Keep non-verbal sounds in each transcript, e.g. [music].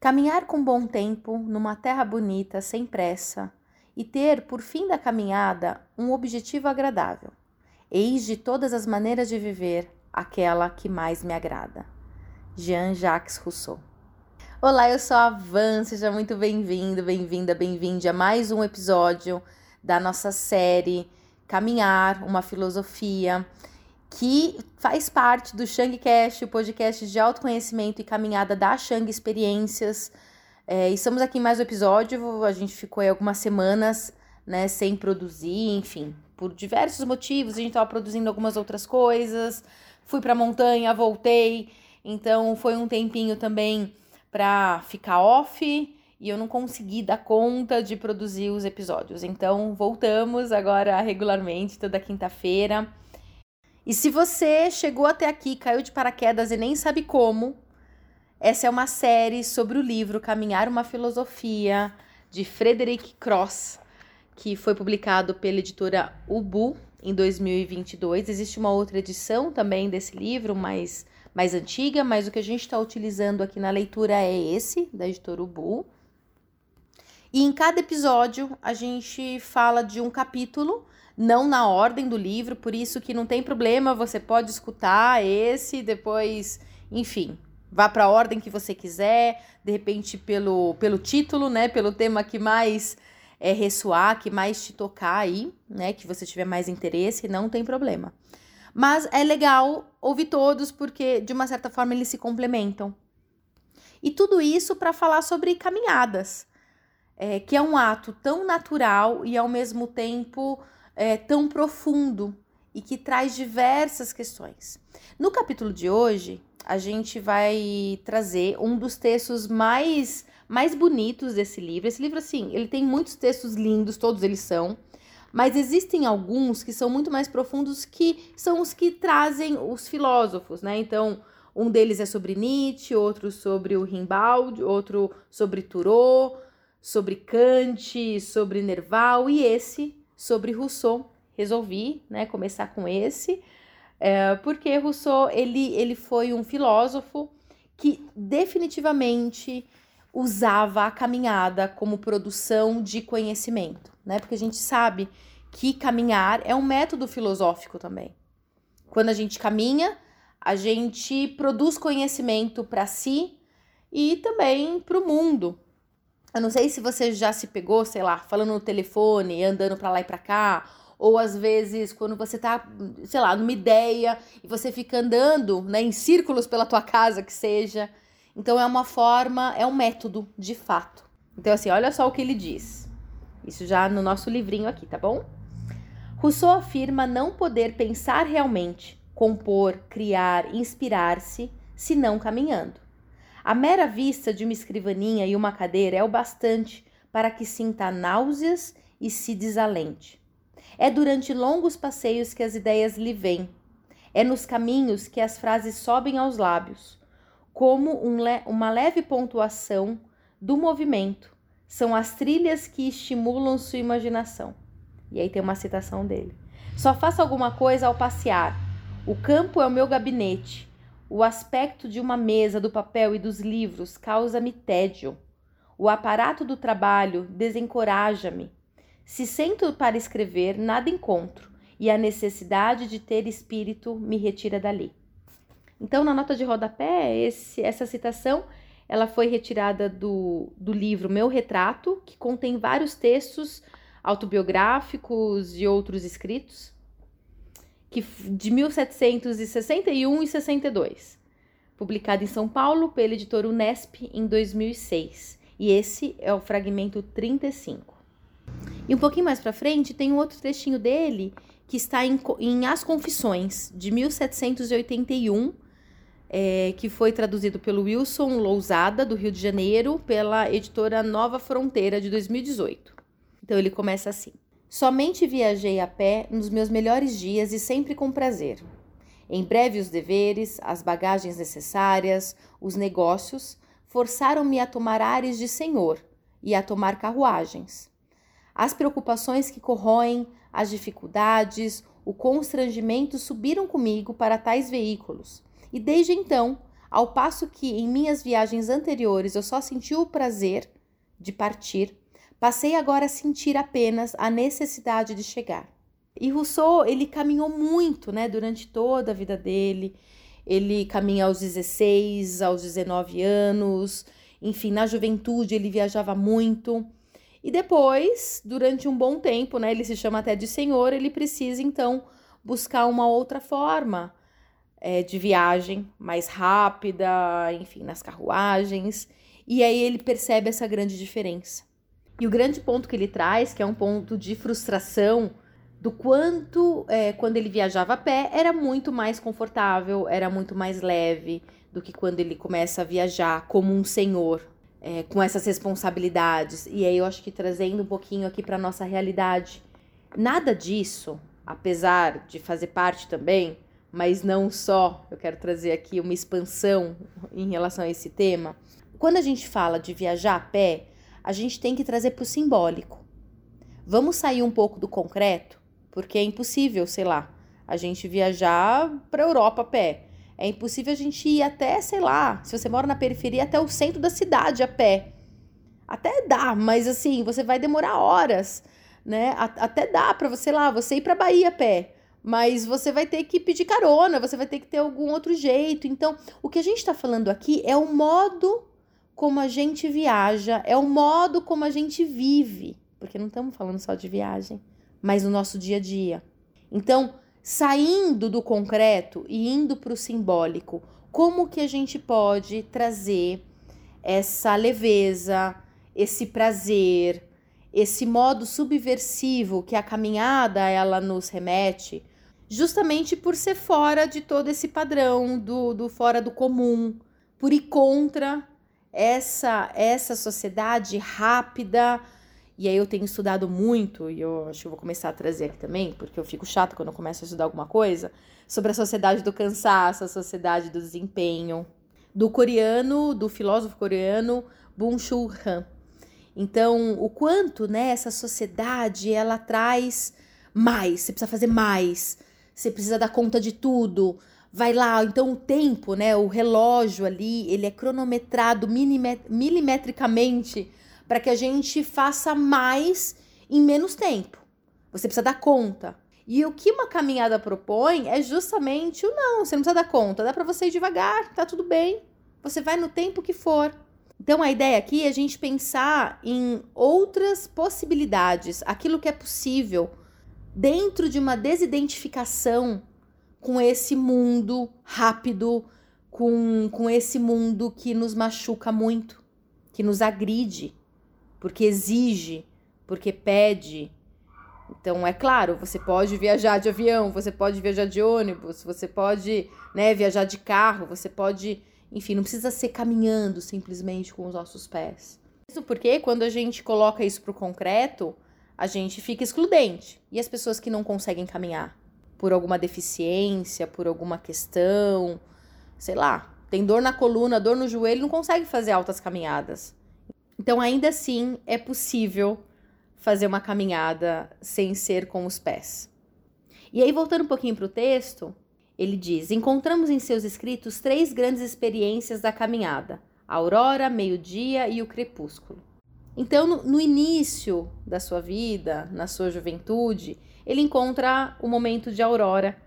Caminhar com bom tempo, numa terra bonita, sem pressa, e ter, por fim da caminhada, um objetivo agradável. Eis de todas as maneiras de viver aquela que mais me agrada. Jean-Jacques Rousseau. Olá, eu sou a Van, seja muito bem-vindo, bem-vinda, bem-vinde a mais um episódio da nossa série Caminhar, uma filosofia que faz parte do Shang Cast, o podcast de autoconhecimento e caminhada da Shang Experiências. É, estamos aqui em mais um episódio, a gente ficou aí algumas semanas, né, sem produzir, enfim, por diversos motivos, a gente estava produzindo algumas outras coisas, fui para a montanha, voltei, então foi um tempinho também para ficar off e eu não consegui dar conta de produzir os episódios. Então voltamos agora regularmente toda quinta-feira. E se você chegou até aqui, caiu de paraquedas e nem sabe como, essa é uma série sobre o livro Caminhar uma Filosofia, de Frederick Cross, que foi publicado pela editora Ubu em 2022. Existe uma outra edição também desse livro, mais, mais antiga, mas o que a gente está utilizando aqui na leitura é esse, da editora Ubu. E em cada episódio a gente fala de um capítulo não na ordem do livro, por isso que não tem problema, você pode escutar esse, depois, enfim, vá para a ordem que você quiser, de repente pelo, pelo título, né, pelo tema que mais é, ressoar, que mais te tocar aí, né, que você tiver mais interesse, não tem problema. Mas é legal ouvir todos porque de uma certa forma eles se complementam. E tudo isso para falar sobre caminhadas, é, que é um ato tão natural e ao mesmo tempo é, tão profundo e que traz diversas questões. No capítulo de hoje, a gente vai trazer um dos textos mais mais bonitos desse livro. Esse livro, assim, ele tem muitos textos lindos, todos eles são, mas existem alguns que são muito mais profundos que são os que trazem os filósofos, né? Então, um deles é sobre Nietzsche, outro sobre o Rimbaud, outro sobre Thoreau, sobre Kant, sobre Nerval e esse sobre Rousseau. Resolvi, né, começar com esse, é, porque Rousseau ele, ele foi um filósofo que definitivamente usava a caminhada como produção de conhecimento, né? Porque a gente sabe que caminhar é um método filosófico também. Quando a gente caminha, a gente produz conhecimento para si e também para o mundo, eu não sei se você já se pegou, sei lá, falando no telefone, andando para lá e para cá, ou às vezes quando você tá, sei lá, numa ideia e você fica andando, né, em círculos pela tua casa que seja. Então é uma forma, é um método de fato. Então assim, olha só o que ele diz. Isso já no nosso livrinho aqui, tá bom? Rousseau afirma não poder pensar realmente, compor, criar, inspirar-se, senão caminhando. A mera vista de uma escrivaninha e uma cadeira é o bastante para que sinta náuseas e se desalente. É durante longos passeios que as ideias lhe vêm. É nos caminhos que as frases sobem aos lábios. Como um le uma leve pontuação do movimento, são as trilhas que estimulam sua imaginação. E aí tem uma citação dele. Só faça alguma coisa ao passear. O campo é o meu gabinete. O aspecto de uma mesa do papel e dos livros causa-me tédio. O aparato do trabalho desencoraja-me. Se sento para escrever, nada encontro, e a necessidade de ter espírito me retira dali. Então, na nota de rodapé, esse, essa citação ela foi retirada do, do livro Meu Retrato, que contém vários textos autobiográficos e outros escritos que, de 1761 e 62, publicado em São Paulo pela editora Unesp em 2006. E esse é o fragmento 35. E um pouquinho mais para frente tem um outro trechinho dele que está em, em As Confissões, de 1781, é, que foi traduzido pelo Wilson Lousada, do Rio de Janeiro, pela editora Nova Fronteira, de 2018. Então ele começa assim. Somente viajei a pé nos meus melhores dias e sempre com prazer. Em breve, os deveres, as bagagens necessárias, os negócios forçaram-me a tomar ares de senhor e a tomar carruagens. As preocupações que corroem, as dificuldades, o constrangimento subiram comigo para tais veículos, e desde então Ao passo que em minhas viagens anteriores eu só senti o prazer de partir, passei agora a sentir apenas a necessidade de chegar. E Rousseau, ele caminhou muito, né, durante toda a vida dele. Ele caminha aos 16, aos 19 anos, enfim, na juventude ele viajava muito. E depois, durante um bom tempo, né, ele se chama até de senhor, ele precisa então buscar uma outra forma é, de viagem, mais rápida, enfim, nas carruagens. E aí ele percebe essa grande diferença. E o grande ponto que ele traz, que é um ponto de frustração, do quanto, é, quando ele viajava a pé, era muito mais confortável, era muito mais leve do que quando ele começa a viajar como um senhor, é, com essas responsabilidades. E aí eu acho que trazendo um pouquinho aqui para nossa realidade, nada disso, apesar de fazer parte também, mas não só, eu quero trazer aqui uma expansão em relação a esse tema. Quando a gente fala de viajar a pé, a gente tem que trazer para o simbólico. Vamos sair um pouco do concreto porque é impossível, sei lá, a gente viajar para a Europa a pé. É impossível a gente ir até, sei lá, se você mora na periferia, até o centro da cidade a pé. Até dá, mas assim, você vai demorar horas, né? Até dá para você lá, você ir para Bahia a pé. Mas você vai ter que pedir carona, você vai ter que ter algum outro jeito. Então, o que a gente está falando aqui é o modo como a gente viaja, é o modo como a gente vive. Porque não estamos falando só de viagem mas no nosso dia a dia. Então, saindo do concreto e indo para o simbólico, como que a gente pode trazer essa leveza, esse prazer, esse modo subversivo que a caminhada ela nos remete, justamente por ser fora de todo esse padrão do, do fora do comum, por ir contra essa essa sociedade rápida, e aí eu tenho estudado muito, e eu acho que eu vou começar a trazer aqui também, porque eu fico chata quando eu começo a estudar alguma coisa, sobre a sociedade do cansaço, a sociedade do desempenho, do coreano, do filósofo coreano Byung-Chul Han. Então, o quanto, né, essa sociedade, ela traz mais, você precisa fazer mais, você precisa dar conta de tudo, vai lá, então o tempo, né, o relógio ali, ele é cronometrado milimetricamente para que a gente faça mais em menos tempo. Você precisa dar conta. E o que uma caminhada propõe é justamente o não, você não precisa dar conta, dá para você ir devagar, tá tudo bem. Você vai no tempo que for. Então a ideia aqui é a gente pensar em outras possibilidades, aquilo que é possível dentro de uma desidentificação com esse mundo rápido, com, com esse mundo que nos machuca muito, que nos agride porque exige, porque pede. Então, é claro, você pode viajar de avião, você pode viajar de ônibus, você pode né, viajar de carro, você pode. Enfim, não precisa ser caminhando simplesmente com os nossos pés. Isso porque quando a gente coloca isso para o concreto, a gente fica excludente. E as pessoas que não conseguem caminhar por alguma deficiência, por alguma questão, sei lá, tem dor na coluna, dor no joelho, não consegue fazer altas caminhadas. Então, ainda assim, é possível fazer uma caminhada sem ser com os pés. E aí, voltando um pouquinho para o texto, ele diz: Encontramos em seus escritos três grandes experiências da caminhada: a aurora, meio-dia e o crepúsculo. Então, no, no, início da sua vida, na sua juventude, ele encontra o momento de aurora,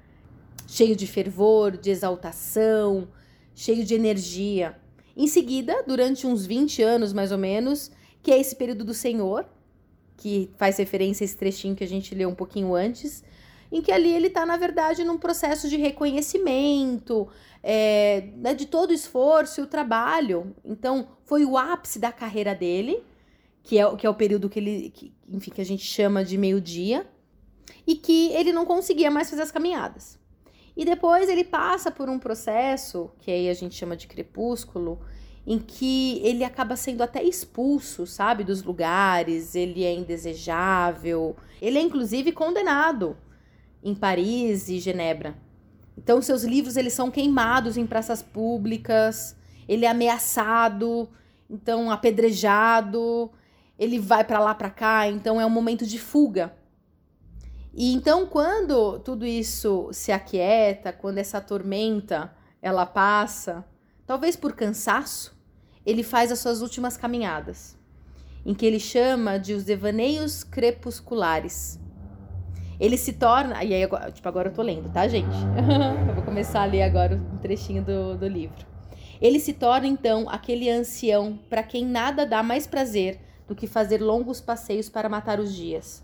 cheio de fervor, de exaltação, cheio de energia. Em seguida, durante uns 20 anos mais ou menos, que é esse período do Senhor, que faz referência a esse trechinho que a gente leu um pouquinho antes, em que ali ele está, na verdade, num processo de reconhecimento é, né, de todo o esforço e o trabalho. Então, foi o ápice da carreira dele, que é, que é o período que ele, que, enfim, que a gente chama de meio-dia, e que ele não conseguia mais fazer as caminhadas. E depois ele passa por um processo, que aí a gente chama de crepúsculo, em que ele acaba sendo até expulso, sabe, dos lugares, ele é indesejável, ele é inclusive condenado em Paris e Genebra. Então seus livros eles são queimados em praças públicas, ele é ameaçado, então apedrejado, ele vai para lá para cá, então é um momento de fuga. E então, quando tudo isso se aquieta, quando essa tormenta ela passa, talvez por cansaço, ele faz as suas últimas caminhadas, em que ele chama de os devaneios crepusculares. Ele se torna. E aí, tipo, agora eu tô lendo, tá, gente? [laughs] eu vou começar a ler agora um trechinho do, do livro. Ele se torna, então, aquele ancião para quem nada dá mais prazer do que fazer longos passeios para matar os dias.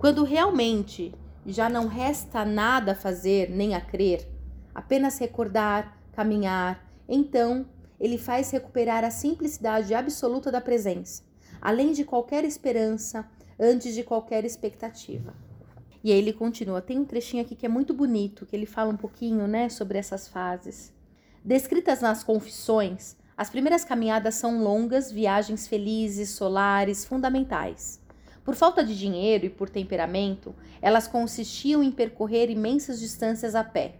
Quando realmente já não resta nada a fazer nem a crer, apenas recordar, caminhar, então ele faz recuperar a simplicidade absoluta da presença, além de qualquer esperança, antes de qualquer expectativa. E aí ele continua. Tem um trechinho aqui que é muito bonito, que ele fala um pouquinho, né, sobre essas fases. Descritas nas confissões, as primeiras caminhadas são longas, viagens felizes, solares, fundamentais. Por falta de dinheiro e por temperamento, elas consistiam em percorrer imensas distâncias a pé.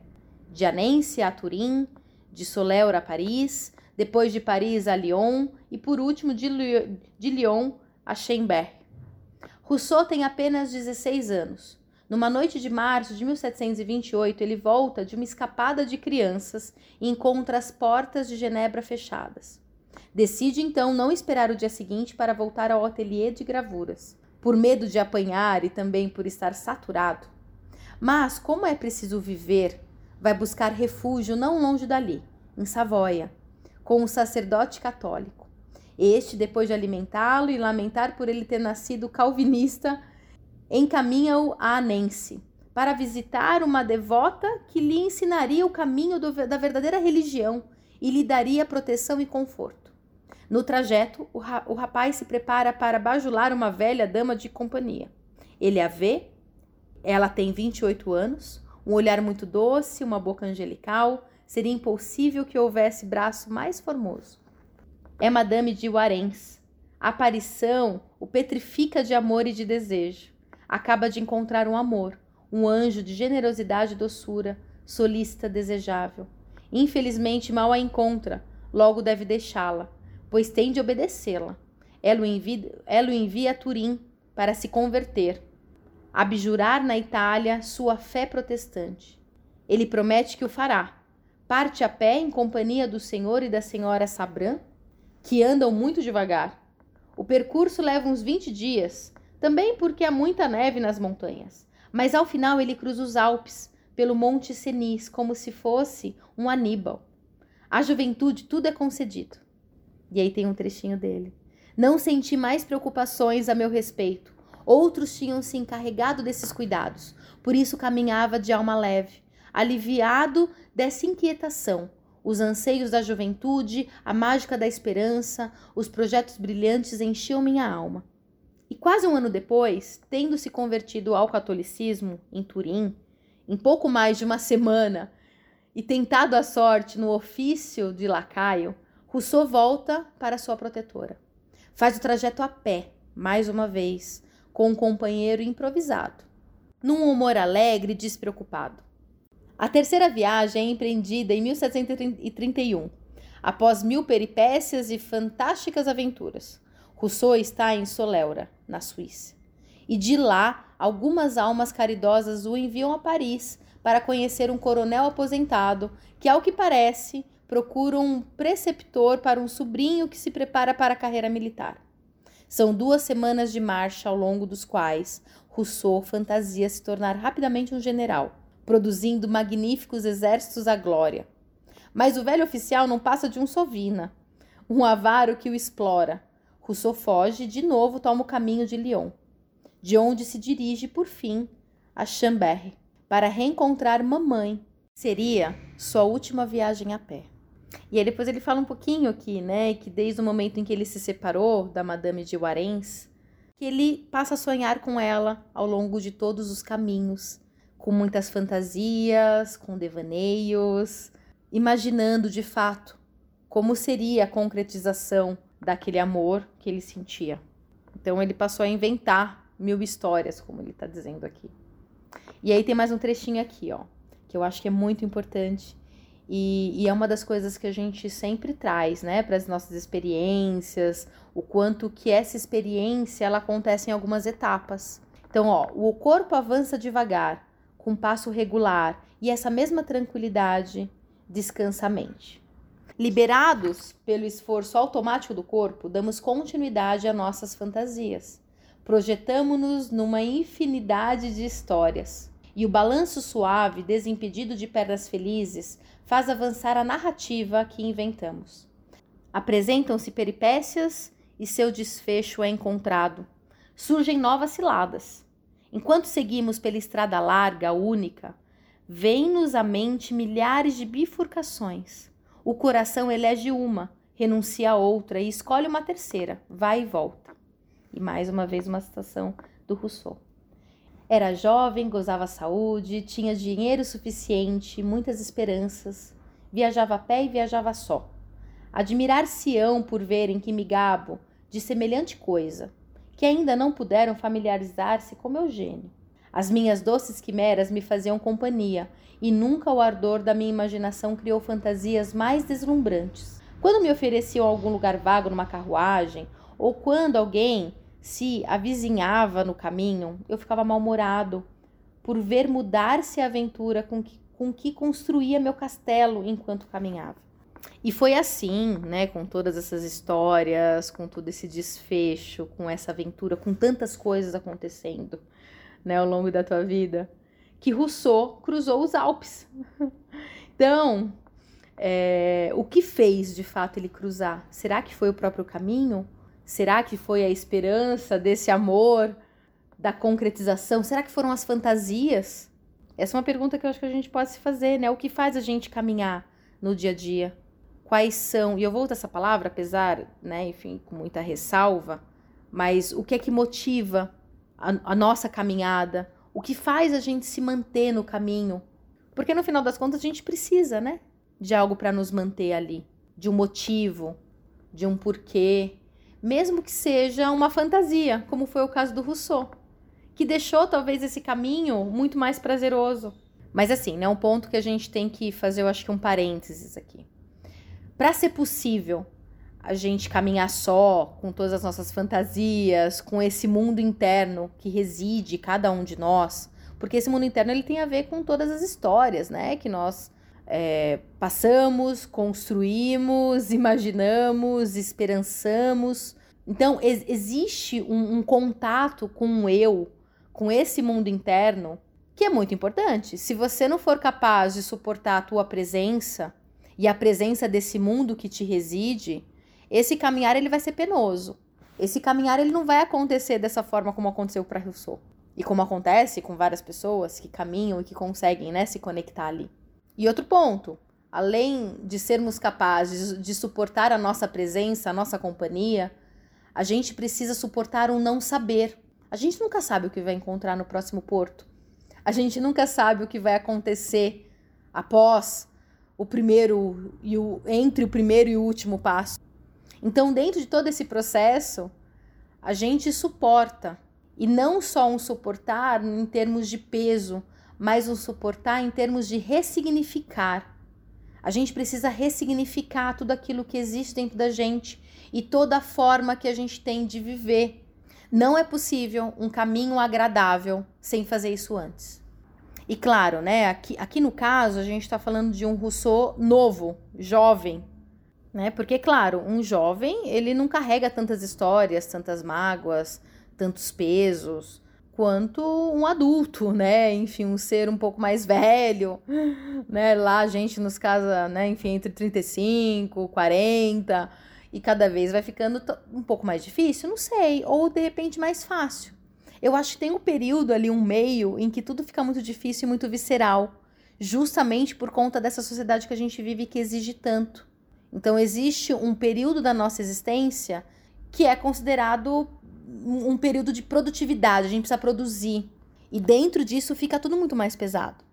De Anense a Turim, de Soleura a Paris, depois de Paris a Lyon e por último de, Lyon a Chambéry. Rousseau tem apenas 16 anos. Numa noite de março de 1728, ele volta de uma escapada de crianças e encontra as portas de Genebra fechadas. Decide então não esperar o dia seguinte para voltar ao ateliê de gravuras, por medo de apanhar e também por estar saturado. Mas, como é preciso viver, vai buscar refúgio não longe dali, em Savoia, com o sacerdote católico. Este, depois de alimentá-lo e lamentar por ele ter nascido calvinista, encaminha-o a Anense para visitar uma devota que lhe ensinaria o caminho do, da verdadeira religião e lhe daria proteção e conforto. No trajeto, o, ra, o rapaz se prepara para bajular uma velha dama de companhia. Ele a vê, ela tem 28 anos, um olhar muito doce, uma boca angelical, seria impossível que houvesse braço mais formoso. É Madame de Warens. A aparição o petrifica de amor e de desejo acaba de encontrar um amor, um anjo de generosidade e doçura, solícita, desejável. Infelizmente, mal a encontra, logo deve deixá-la, pois tem de obedecê-la. Ela, ela o envia a Turim para se converter, abjurar na Itália sua fé protestante. Ele promete que o fará. Parte a pé em companhia do senhor e da senhora Sabran, que andam muito devagar. O percurso leva uns 20 dias, também porque há muita neve nas montanhas. Mas ao final ele cruza os Alpes, pelo Monte Cenis, como se fosse um Aníbal. À juventude tudo é concedido. E aí tem um trechinho dele. Não senti mais preocupações a meu respeito. Outros tinham se encarregado desses cuidados. Por isso caminhava de alma leve, aliviado dessa inquietação. Os anseios da juventude, a mágica da esperança, os projetos brilhantes enchiam minha alma. E quase um ano depois, tendo se convertido ao catolicismo em Turim, em pouco mais de uma semana, e tentado a sorte no ofício de lacaio, Rousseau volta para sua protetora. Faz o trajeto a pé, mais uma vez, com um companheiro improvisado, num humor alegre e despreocupado. A terceira viagem é empreendida em 1731, após mil peripécias e fantásticas aventuras. Rousseau está em Soleura, na Suíça. E de lá, algumas almas caridosas o enviam a Paris para conhecer um coronel aposentado que, ao que parece, procura um preceptor para um sobrinho que se prepara para a carreira militar. São duas semanas de marcha ao longo dos quais Rousseau fantasia se tornar rapidamente um general, produzindo magníficos exércitos à glória. Mas o velho oficial não passa de um sovina, um avaro que o explora, Rousseau foge e de novo toma o caminho de Lyon, de onde se dirige, por fim, a Chambéry, para reencontrar mamãe. Seria sua última viagem a pé. E aí depois ele fala um pouquinho aqui, né, que desde o momento em que ele se separou da Madame de Warens, que ele passa a sonhar com ela ao longo de todos os caminhos, com muitas fantasias, com devaneios, imaginando de fato como seria a concretização daquele amor que ele sentia. Então ele passou a inventar mil histórias, como ele está dizendo aqui. E aí tem mais um trechinho aqui, ó, que eu acho que é muito importante e, e é uma das coisas que a gente sempre traz, né, para as nossas experiências, o quanto que essa experiência ela acontece em algumas etapas. Então, ó, o corpo avança devagar, com passo regular e essa mesma tranquilidade descansa a mente. Liberados pelo esforço automático do corpo, damos continuidade a nossas fantasias. Projetamos-nos numa infinidade de histórias. E o balanço suave, desimpedido de pernas felizes, faz avançar a narrativa que inventamos. Apresentam-se peripécias e seu desfecho é encontrado. Surgem novas ciladas. Enquanto seguimos pela estrada larga, única, vêm-nos à mente milhares de bifurcações. O coração elege uma, renuncia a outra e escolhe uma terceira, vai e volta. E mais uma vez uma citação do Rousseau. Era jovem, gozava saúde, tinha dinheiro suficiente, muitas esperanças, viajava a pé e viajava só. Admirar-se-ão por verem que me gabo de semelhante coisa, que ainda não puderam familiarizar-se com meu gênio. As minhas doces quimeras me faziam companhia, e nunca o ardor da minha imaginação criou fantasias mais deslumbrantes. Quando me ofereciam algum lugar vago numa carruagem, ou quando alguém se avizinhava no caminho, eu ficava mal-humorado por ver mudar-se a aventura com que, com que construía meu castelo enquanto caminhava. E foi assim, né, com todas essas histórias, com todo esse desfecho, com essa aventura, com tantas coisas acontecendo, né, ao longo da tua vida, que Rousseau cruzou os Alpes. [laughs] então, é, o que fez de fato ele cruzar? Será que foi o próprio caminho? Será que foi a esperança desse amor, da concretização? Será que foram as fantasias? Essa é uma pergunta que eu acho que a gente pode se fazer, né? O que faz a gente caminhar no dia a dia? Quais são, e eu vou usar essa palavra, apesar, né, enfim, com muita ressalva, mas o que é que motiva a, a nossa caminhada? O que faz a gente se manter no caminho? Porque no final das contas a gente precisa, né? De algo para nos manter ali, de um motivo, de um porquê, mesmo que seja uma fantasia, como foi o caso do Rousseau, que deixou talvez esse caminho muito mais prazeroso. Mas assim, né, um ponto que a gente tem que fazer, eu acho que um parênteses aqui. Para ser possível a gente caminhar só, com todas as nossas fantasias, com esse mundo interno que reside cada um de nós, porque esse mundo interno ele tem a ver com todas as histórias, né, que nós é, passamos, construímos, [laughs] imaginamos, esperançamos. Então, ex existe um, um contato com o eu, com esse mundo interno, que é muito importante. Se você não for capaz de suportar a tua presença e a presença desse mundo que te reside, esse caminhar ele vai ser penoso. Esse caminhar ele não vai acontecer dessa forma como aconteceu para Rousseau. E como acontece com várias pessoas que caminham e que conseguem né, se conectar ali. E outro ponto, além de sermos capazes de suportar a nossa presença, a nossa companhia, a gente precisa suportar um não saber. A gente nunca sabe o que vai encontrar no próximo porto. A gente nunca sabe o que vai acontecer após o primeiro e o entre o primeiro e o último passo. Então, dentro de todo esse processo, a gente suporta e não só um suportar em termos de peso, mas um suportar em termos de ressignificar. A gente precisa ressignificar tudo aquilo que existe dentro da gente e toda a forma que a gente tem de viver. Não é possível um caminho agradável sem fazer isso antes. E claro, né, aqui, aqui no caso a gente está falando de um Rousseau novo, jovem, né? Porque, claro, um jovem ele não carrega tantas histórias, tantas mágoas, tantos pesos quanto um adulto, né? Enfim, um ser um pouco mais velho, né? Lá a gente nos casa, né? Enfim, entre 35, 40 e cada vez vai ficando um pouco mais difícil, não sei, ou de repente mais fácil. Eu acho que tem um período ali, um meio, em que tudo fica muito difícil e muito visceral, justamente por conta dessa sociedade que a gente vive que exige tanto. Então, existe um período da nossa existência que é considerado um período de produtividade, a gente precisa produzir. E dentro disso fica tudo muito mais pesado.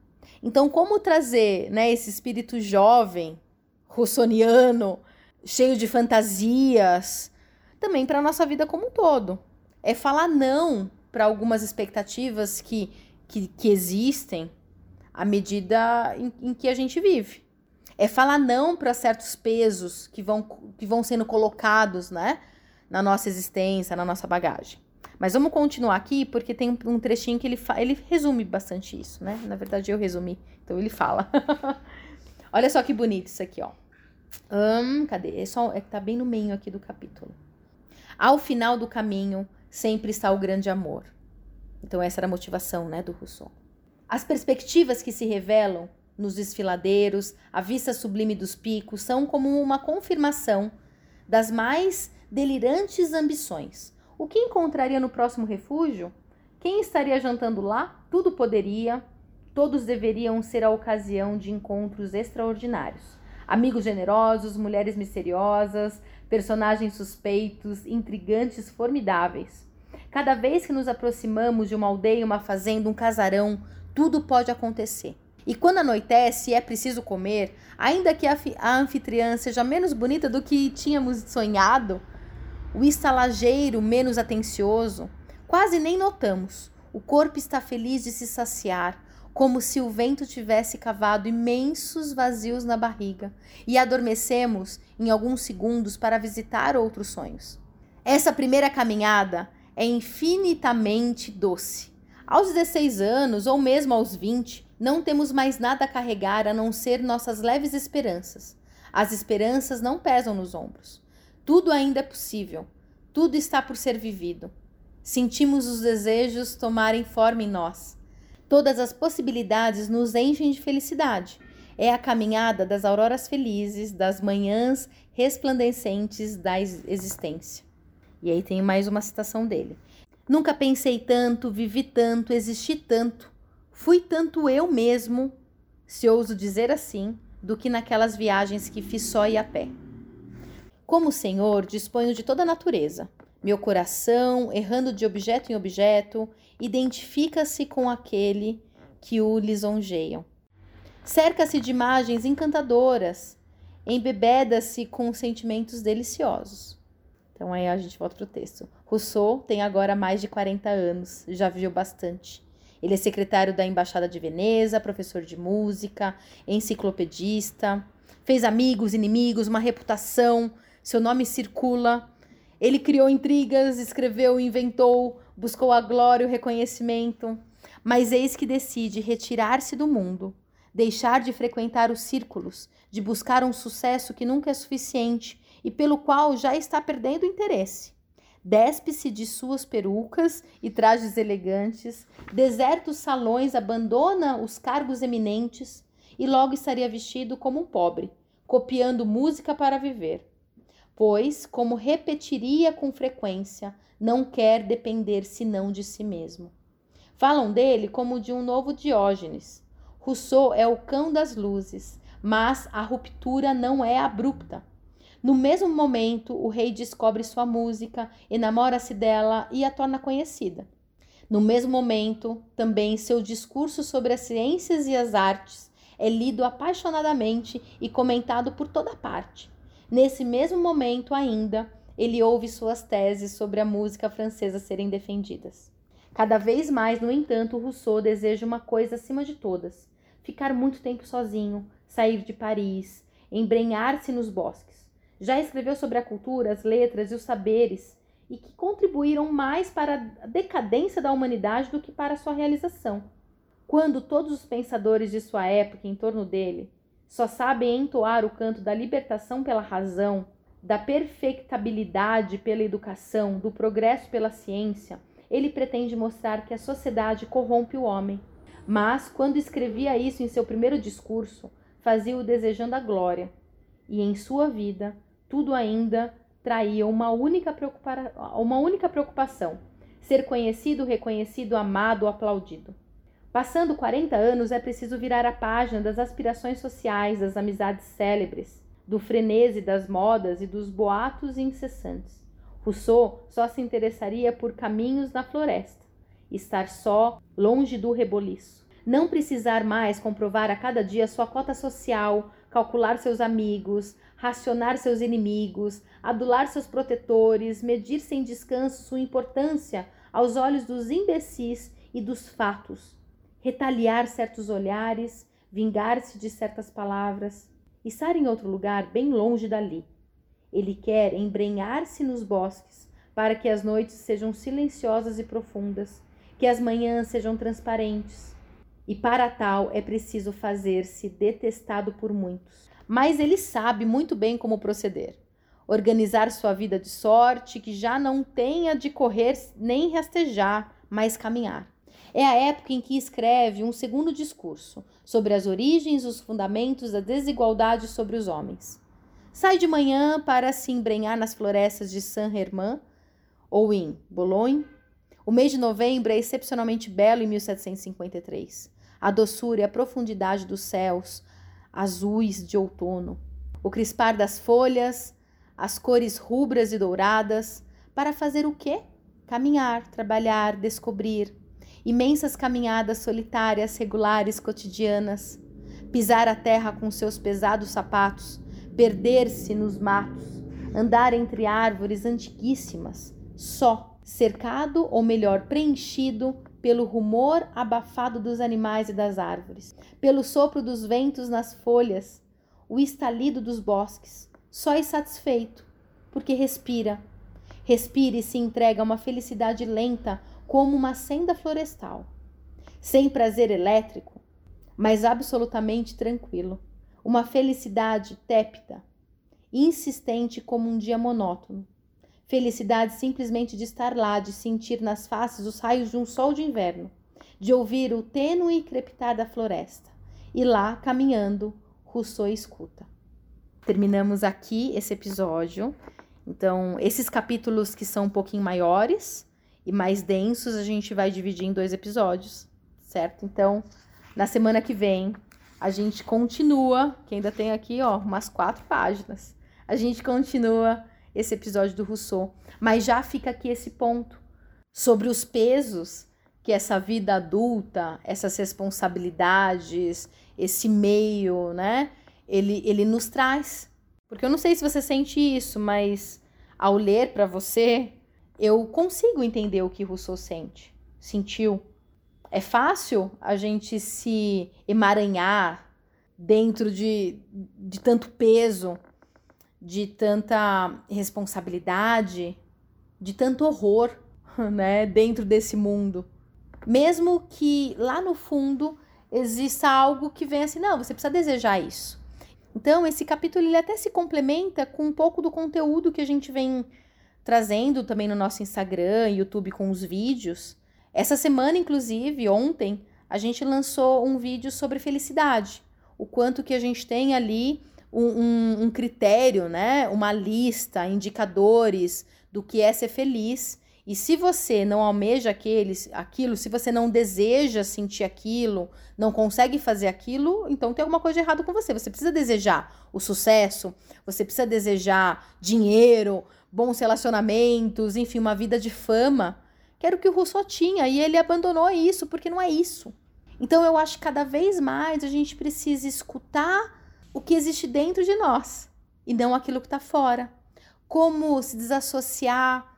Então, como trazer né, esse espírito jovem, russoniano, cheio de fantasias, também para a nossa vida como um todo? É falar não para algumas expectativas que, que, que existem à medida em, em que a gente vive. É falar não para certos pesos que vão, que vão sendo colocados, né? Na nossa existência, na nossa bagagem. Mas vamos continuar aqui, porque tem um trechinho que ele, ele resume bastante isso, né? Na verdade, eu resumi, então ele fala. [laughs] Olha só que bonito isso aqui, ó. Hum, cadê? É só é que tá bem no meio aqui do capítulo. Ao final do caminho sempre está o grande amor. Então essa era a motivação, né, do Rousseau. As perspectivas que se revelam nos desfiladeiros, a vista sublime dos picos são como uma confirmação das mais delirantes ambições. O que encontraria no próximo refúgio? Quem estaria jantando lá? Tudo poderia, todos deveriam ser a ocasião de encontros extraordinários. Amigos generosos, mulheres misteriosas, personagens suspeitos, intrigantes formidáveis. Cada vez que nos aproximamos de uma aldeia, uma fazenda, um casarão, tudo pode acontecer. E quando anoitece e é preciso comer, ainda que a, a anfitriã seja menos bonita do que tínhamos sonhado, o estalageiro menos atencioso, quase nem notamos. O corpo está feliz de se saciar, como se o vento tivesse cavado imensos vazios na barriga, e adormecemos em alguns segundos para visitar outros sonhos. Essa primeira caminhada é infinitamente doce. Aos 16 anos, ou mesmo aos 20, não temos mais nada a carregar a não ser nossas leves esperanças. As esperanças não pesam nos ombros. Tudo ainda é possível. Tudo está por ser vivido. Sentimos os desejos tomarem forma em nós. Todas as possibilidades nos enchem de felicidade. É a caminhada das auroras felizes, das manhãs resplandecentes da existência. E aí tem mais uma citação dele. Nunca pensei tanto, vivi tanto, existi tanto Fui tanto eu mesmo, se ouso dizer assim, do que naquelas viagens que fiz só e a pé. Como Senhor, disponho de toda a natureza. Meu coração, errando de objeto em objeto, identifica-se com aquele que o lisonjeiam. Cerca-se de imagens encantadoras, embebeda-se com sentimentos deliciosos. Então aí a gente volta para o texto. Rousseau tem agora mais de 40 anos, já viu bastante. Ele é secretário da Embaixada de Veneza, professor de música, enciclopedista, fez amigos, inimigos, uma reputação, seu nome circula. Ele criou intrigas, escreveu, inventou, buscou a glória e o reconhecimento. Mas eis que decide retirar-se do mundo, deixar de frequentar os círculos, de buscar um sucesso que nunca é suficiente e pelo qual já está perdendo interesse despe-se de suas perucas e trajes elegantes, deserta os salões, abandona os cargos eminentes e logo estaria vestido como um pobre, copiando música para viver. Pois, como repetiria com frequência, não quer depender senão de si mesmo. Falam dele como de um novo Diógenes. Rousseau é o cão das luzes, mas a ruptura não é abrupta. No mesmo momento, o rei descobre sua música, enamora-se dela e a torna conhecida. No mesmo momento, também seu discurso sobre as ciências e as artes é lido apaixonadamente e comentado por toda parte. Nesse mesmo momento, ainda, ele ouve suas teses sobre a música francesa serem defendidas. Cada vez mais, no entanto, Rousseau deseja uma coisa acima de todas: ficar muito tempo sozinho, sair de Paris, embrenhar-se nos bosques já escreveu sobre a cultura, as letras e os saberes e que contribuíram mais para a decadência da humanidade do que para sua realização. Quando todos os pensadores de sua época em torno dele só sabem entoar o canto da libertação pela razão, da perfectabilidade pela educação, do progresso pela ciência, ele pretende mostrar que a sociedade corrompe o homem. Mas, quando escrevia isso em seu primeiro discurso, fazia-o desejando a glória, e em sua vida tudo ainda traía uma única, uma única preocupação: ser conhecido, reconhecido, amado, aplaudido. Passando 40 anos, é preciso virar a página das aspirações sociais, das amizades célebres, do frenesi das modas e dos boatos incessantes. Rousseau só se interessaria por caminhos na floresta, estar só, longe do reboliço. Não precisar mais comprovar a cada dia sua cota social, calcular seus amigos, racionar seus inimigos, adular seus protetores, medir sem descanso sua importância aos olhos dos imbecis e dos fatos, retaliar certos olhares, vingar-se de certas palavras, estar em outro lugar bem longe dali. Ele quer embrenhar-se nos bosques para que as noites sejam silenciosas e profundas, que as manhãs sejam transparentes. E para tal é preciso fazer-se detestado por muitos, mas ele sabe muito bem como proceder. Organizar sua vida de sorte que já não tenha de correr nem rastejar, mas caminhar. É a época em que escreve um segundo discurso sobre as origens os fundamentos da desigualdade sobre os homens. Sai de manhã para se embrenhar nas florestas de Saint-Germain ou em Boulogne. O mês de novembro é excepcionalmente belo em 1753. A doçura e a profundidade dos céus azuis de outono, o crispar das folhas, as cores rubras e douradas, para fazer o quê? Caminhar, trabalhar, descobrir. Imensas caminhadas solitárias, regulares, cotidianas. Pisar a terra com seus pesados sapatos, perder-se nos matos, andar entre árvores antiguíssimas, só, cercado ou melhor, preenchido pelo rumor abafado dos animais e das árvores, pelo sopro dos ventos nas folhas, o estalido dos bosques, só e satisfeito, porque respira. Respira e se entrega a uma felicidade lenta como uma senda florestal, sem prazer elétrico, mas absolutamente tranquilo, uma felicidade tépida, insistente como um dia monótono Felicidade simplesmente de estar lá, de sentir nas faces os raios de um sol de inverno, de ouvir o tênue crepitar da floresta. E lá, caminhando, Rousseau escuta. Terminamos aqui esse episódio. Então, esses capítulos que são um pouquinho maiores e mais densos, a gente vai dividir em dois episódios, certo? Então, na semana que vem, a gente continua, que ainda tem aqui, ó, umas quatro páginas. A gente continua esse episódio do Rousseau, mas já fica aqui esse ponto sobre os pesos que essa vida adulta, essas responsabilidades, esse meio, né, ele, ele nos traz. Porque eu não sei se você sente isso, mas ao ler para você, eu consigo entender o que Rousseau sente, sentiu. É fácil a gente se emaranhar dentro de, de tanto peso de tanta responsabilidade, de tanto horror, [laughs] né, dentro desse mundo. Mesmo que lá no fundo exista algo que venha assim, não, você precisa desejar isso. Então, esse capítulo ele até se complementa com um pouco do conteúdo que a gente vem trazendo também no nosso Instagram, YouTube com os vídeos. Essa semana, inclusive, ontem, a gente lançou um vídeo sobre felicidade. O quanto que a gente tem ali um, um, um critério, né? Uma lista, indicadores do que é ser feliz. E se você não almeja aqueles, aquilo, se você não deseja sentir aquilo, não consegue fazer aquilo, então tem alguma coisa de errado com você. Você precisa desejar o sucesso, você precisa desejar dinheiro, bons relacionamentos, enfim, uma vida de fama, que era o que o Rousseau tinha, e ele abandonou isso porque não é isso. Então eu acho que cada vez mais a gente precisa escutar o que existe dentro de nós e não aquilo que está fora. Como se desassociar,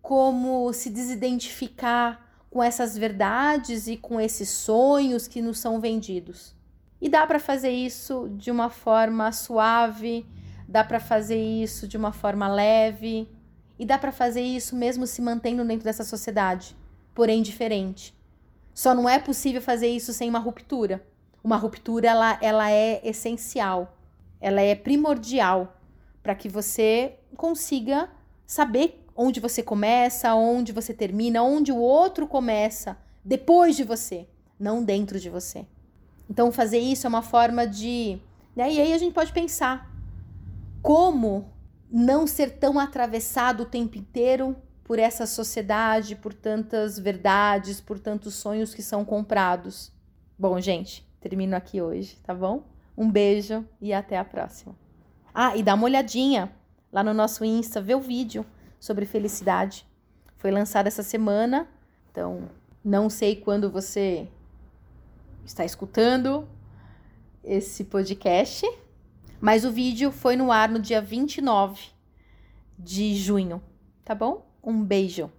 como se desidentificar com essas verdades e com esses sonhos que nos são vendidos. E dá para fazer isso de uma forma suave, dá para fazer isso de uma forma leve, e dá para fazer isso mesmo se mantendo dentro dessa sociedade, porém diferente. Só não é possível fazer isso sem uma ruptura. Uma ruptura ela, ela é essencial, ela é primordial para que você consiga saber onde você começa, onde você termina, onde o outro começa depois de você, não dentro de você. Então fazer isso é uma forma de, né? E aí a gente pode pensar como não ser tão atravessado o tempo inteiro por essa sociedade, por tantas verdades, por tantos sonhos que são comprados. Bom, gente, termino aqui hoje, tá bom? Um beijo e até a próxima. Ah, e dá uma olhadinha lá no nosso Insta, vê o vídeo sobre felicidade. Foi lançado essa semana, então não sei quando você está escutando esse podcast, mas o vídeo foi no ar no dia 29 de junho, tá bom? Um beijo.